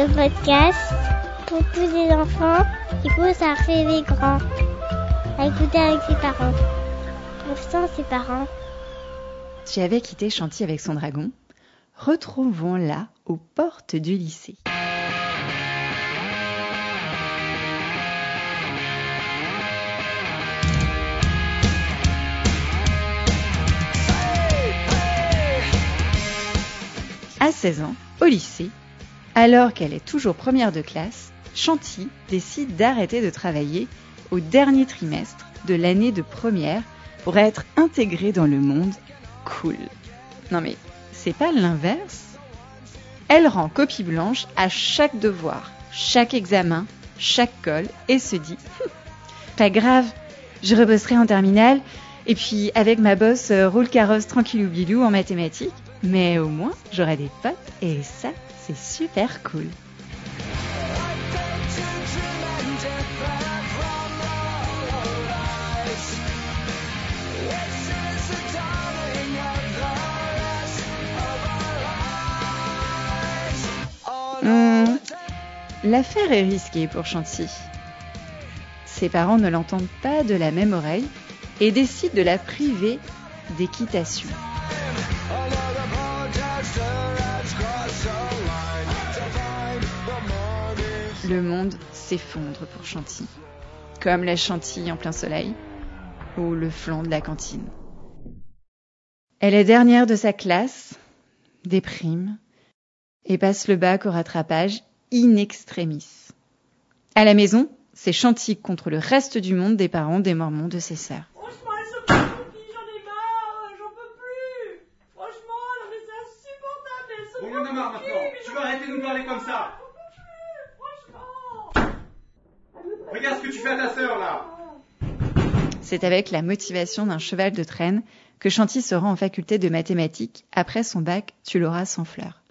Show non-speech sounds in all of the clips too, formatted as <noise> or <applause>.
le podcast pour tous les enfants. Coup, ça fait les grands. À écouter avec ses parents. Pour sans ses parents. Tu avais quitté Chantilly avec son dragon. Retrouvons-la aux portes du lycée. À 16 ans, au lycée, alors qu'elle est toujours première de classe, Chanty décide d'arrêter de travailler au dernier trimestre de l'année de première pour être intégrée dans le monde cool. Non mais, c'est pas l'inverse? Elle rend copie blanche à chaque devoir, chaque examen, chaque colle et se dit Pas grave, je rebosserai en terminale et puis avec ma bosse euh, roule carrosse tranquillou bilou en mathématiques, mais au moins j'aurai des potes et ça c'est super cool. Hmm, L'affaire est risquée pour Chanty. Ses parents ne l'entendent pas de la même oreille et décident de la priver d'équitation. Le monde s'effondre pour Chanty, comme la chantilly en plein soleil ou le flanc de la cantine. Elle est dernière de sa classe, déprime, et passe le bac au rattrapage in extremis. À la maison, c'est Chanty contre le reste du monde des parents des mormons de ses sœurs. Franchement, elles sont pas copines, j'en ai marre, j'en peux plus. Franchement, non mais c'est insupportable, elles sont Bon, il y en a marre pas maintenant. copines, Tu vas arrêter de nous parler comme ça. Franchement. Regarde ce que tu fais à ta sœur là. C'est avec la motivation d'un cheval de traîne que Chanty se rend en faculté de mathématiques après son bac, tu l'auras sans fleurs.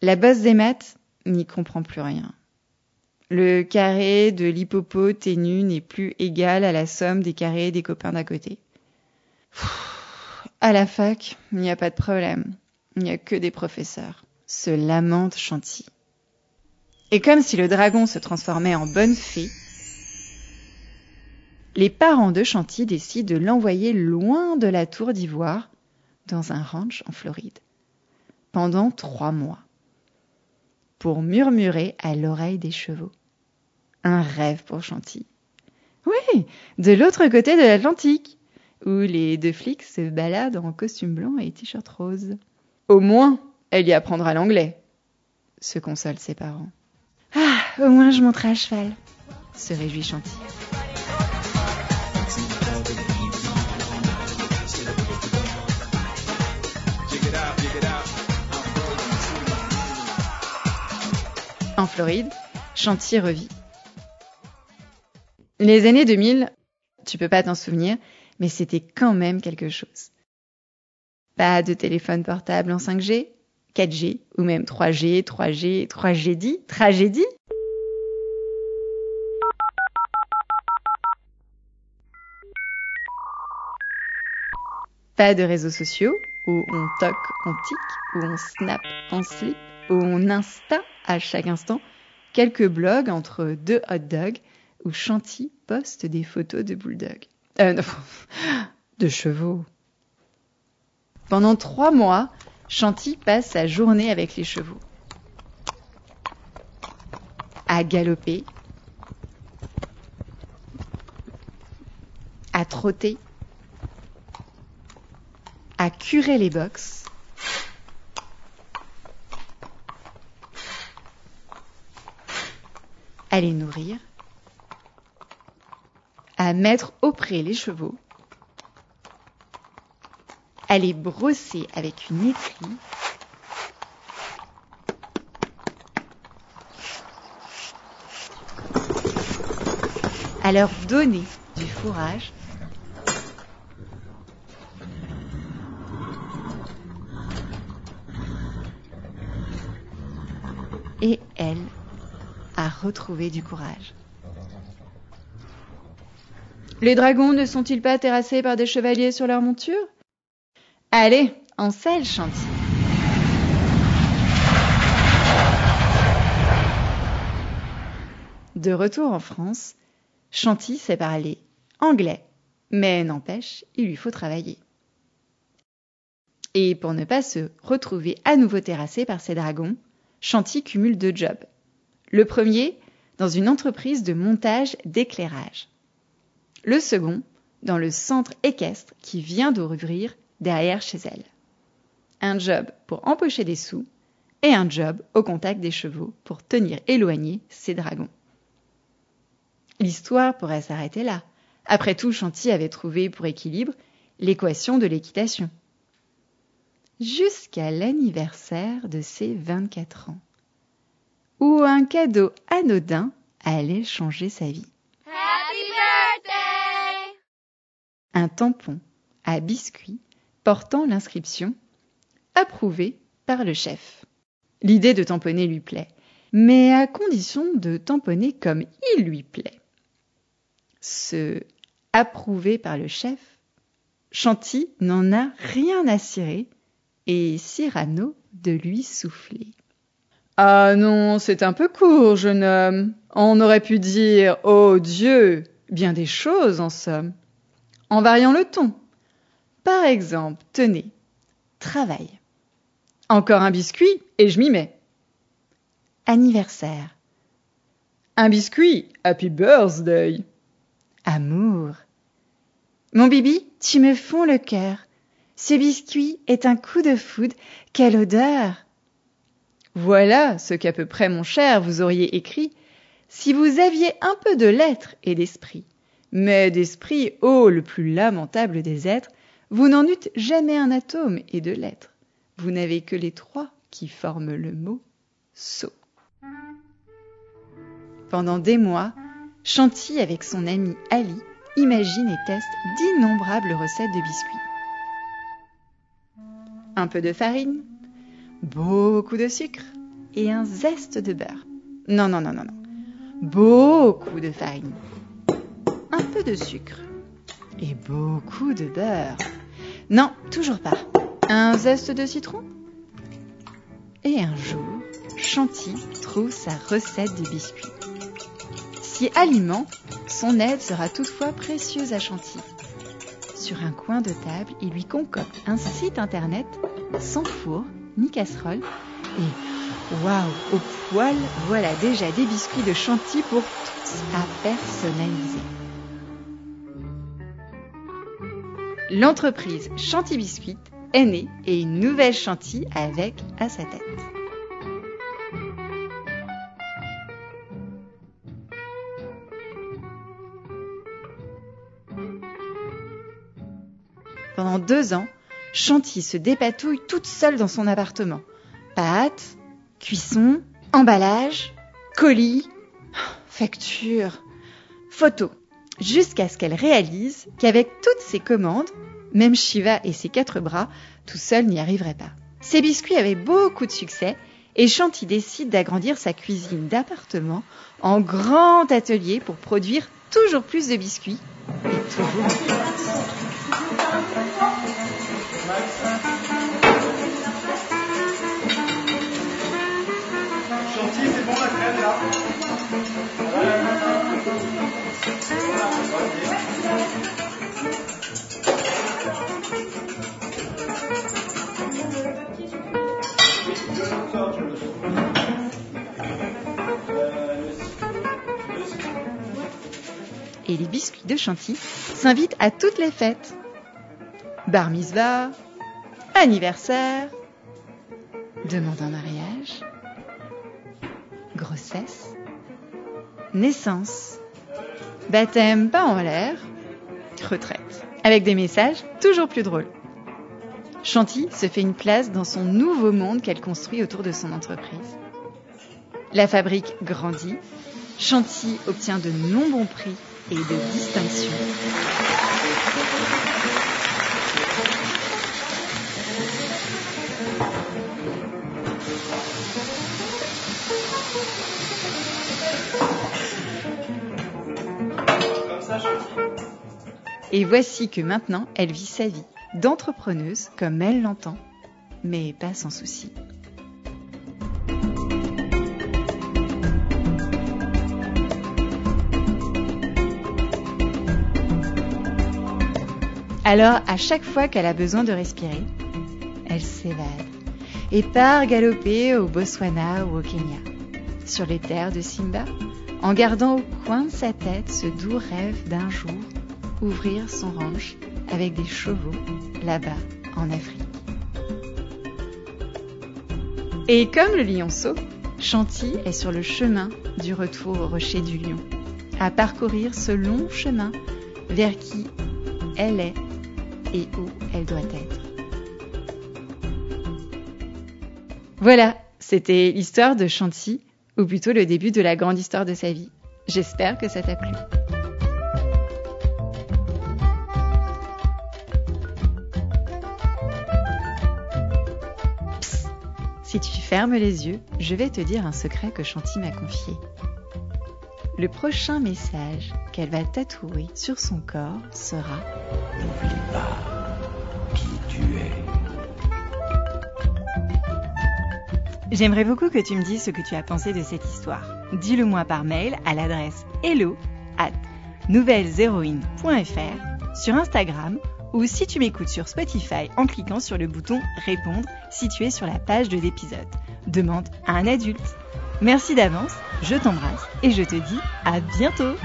La bosse des maths n'y comprend plus rien. Le carré de l'hippopo ténu n'est plus égal à la somme des carrés des copains d'à côté. À la fac, il n'y a pas de problème. Il n'y a que des professeurs. Se lamente Chanty. Et comme si le dragon se transformait en bonne fée, les parents de Chanty décident de l'envoyer loin de la tour d'ivoire, dans un ranch en Floride, pendant trois mois, pour murmurer à l'oreille des chevaux. Un rêve pour Chanty. Oui, de l'autre côté de l'Atlantique, où les deux flics se baladent en costume blanc et t-shirt rose. Au moins, elle y apprendra l'anglais, se consolent ses parents. Ah, au moins je monterai à cheval, se réjouit Chanty. En Floride, Chanty revit. Les années 2000, tu peux pas t'en souvenir, mais c'était quand même quelque chose. Pas de téléphone portable en 5G, 4G ou même 3G, 3G, 3G dit, tragédie. Pas de réseaux sociaux où on toque, on tic, où on snap, on slip, on insta à chaque instant quelques blogs entre deux hot dogs où Chanty poste des photos de bulldogs. Euh, <laughs> de chevaux. Pendant trois mois, Chanty passe sa journée avec les chevaux. À galoper, à trotter, à curer les box, à les nourrir, à mettre au pré les chevaux, à les brosser avec une étrie, à leur donner du fourrage, et elle à retrouver du courage. Les dragons ne sont-ils pas terrassés par des chevaliers sur leur monture Allez, en selle, Chantilly De retour en France, Chantilly sait parler anglais, mais n'empêche, il lui faut travailler. Et pour ne pas se retrouver à nouveau terrassé par ses dragons, Chantilly cumule deux jobs le premier, dans une entreprise de montage d'éclairage. Le second, dans le centre équestre qui vient d'ouvrir derrière chez elle. Un job pour empocher des sous et un job au contact des chevaux pour tenir éloignés ses dragons. L'histoire pourrait s'arrêter là. Après tout, Chanty avait trouvé pour équilibre l'équation de l'équitation. Jusqu'à l'anniversaire de ses 24 ans, où un cadeau anodin allait changer sa vie. Happy birthday! Un tampon à biscuit portant l'inscription Approuvé par le chef. L'idée de tamponner lui plaît, mais à condition de tamponner comme il lui plaît. Ce approuvé par le chef, Chanty n'en a rien à cirer et Cyrano de lui souffler. Ah non, c'est un peu court, jeune homme. On aurait pu dire Oh Dieu, bien des choses en somme. En variant le ton. Par exemple, tenez, travail. Encore un biscuit et je m'y mets. Anniversaire. Un biscuit, happy birthday. Amour. Mon bibi, tu me fonds le cœur. Ce biscuit est un coup de foudre. Quelle odeur Voilà ce qu'à peu près, mon cher, vous auriez écrit si vous aviez un peu de lettres et d'esprit. Mais d'esprit, ô le plus lamentable des êtres, vous n'en eûtes jamais un atome et de lettres. Vous n'avez que les trois qui forment le mot sot. Pendant des mois, Chanty, avec son ami Ali, imagine et teste d'innombrables recettes de biscuits. Un peu de farine, beaucoup de sucre et un zeste de beurre. Non, non, non, non, non. Beaucoup de farine, un peu de sucre et beaucoup de beurre. Non, toujours pas. Un zeste de citron Et un jour, Chanty trouve sa recette de biscuits. Si aliment, son aide sera toutefois précieuse à Chanty. Sur un coin de table, il lui concocte un site internet sans four ni casserole et waouh, au poil, voilà déjà des biscuits de Chanty pour tous à personnaliser. L'entreprise Chanty Biscuit est née et une nouvelle Chanty avec à sa tête. Pendant deux ans, Chanty se dépatouille toute seule dans son appartement. Pâtes, cuisson, emballage, colis, factures, photos, jusqu'à ce qu'elle réalise qu'avec toutes ces commandes, même Shiva et ses quatre bras, tout seul n'y arriverait pas. Ses biscuits avaient beaucoup de succès et Chanty décide d'agrandir sa cuisine d'appartement en grand atelier pour produire toujours plus de biscuits Et les biscuits de Chanty s'invitent à toutes les fêtes. Bar anniversaire, demande en mariage, grossesse, naissance, baptême pas en l'air, retraite, avec des messages toujours plus drôles. Chanty se fait une place dans son nouveau monde qu'elle construit autour de son entreprise. La fabrique grandit, Chanty obtient de nombreux prix et de distinctions. Et voici que maintenant, elle vit sa vie d'entrepreneuse comme elle l'entend, mais pas sans souci. Alors, à chaque fois qu'elle a besoin de respirer, elle s'évade et part galoper au Botswana ou au Kenya, sur les terres de Simba, en gardant au coin de sa tête ce doux rêve d'un jour ouvrir son ranch avec des chevaux là-bas en Afrique. Et comme le lionceau, Chanty est sur le chemin du retour au rocher du lion, à parcourir ce long chemin vers qui elle est et où elle doit être. Voilà, c'était l'histoire de Chanty, ou plutôt le début de la grande histoire de sa vie. J'espère que ça t'a plu. Si tu fermes les yeux, je vais te dire un secret que Chanty m'a confié. Le prochain message qu'elle va tatouer sur son corps sera N'oublie pas qui tu es. J'aimerais beaucoup que tu me dises ce que tu as pensé de cette histoire. Dis-le moi par mail à l'adresse hello at nouvelleséroïnes.fr, sur Instagram ou si tu m'écoutes sur Spotify en cliquant sur le bouton répondre situé sur la page de l'épisode. Demande à un adulte. Merci d'avance, je t'embrasse et je te dis à bientôt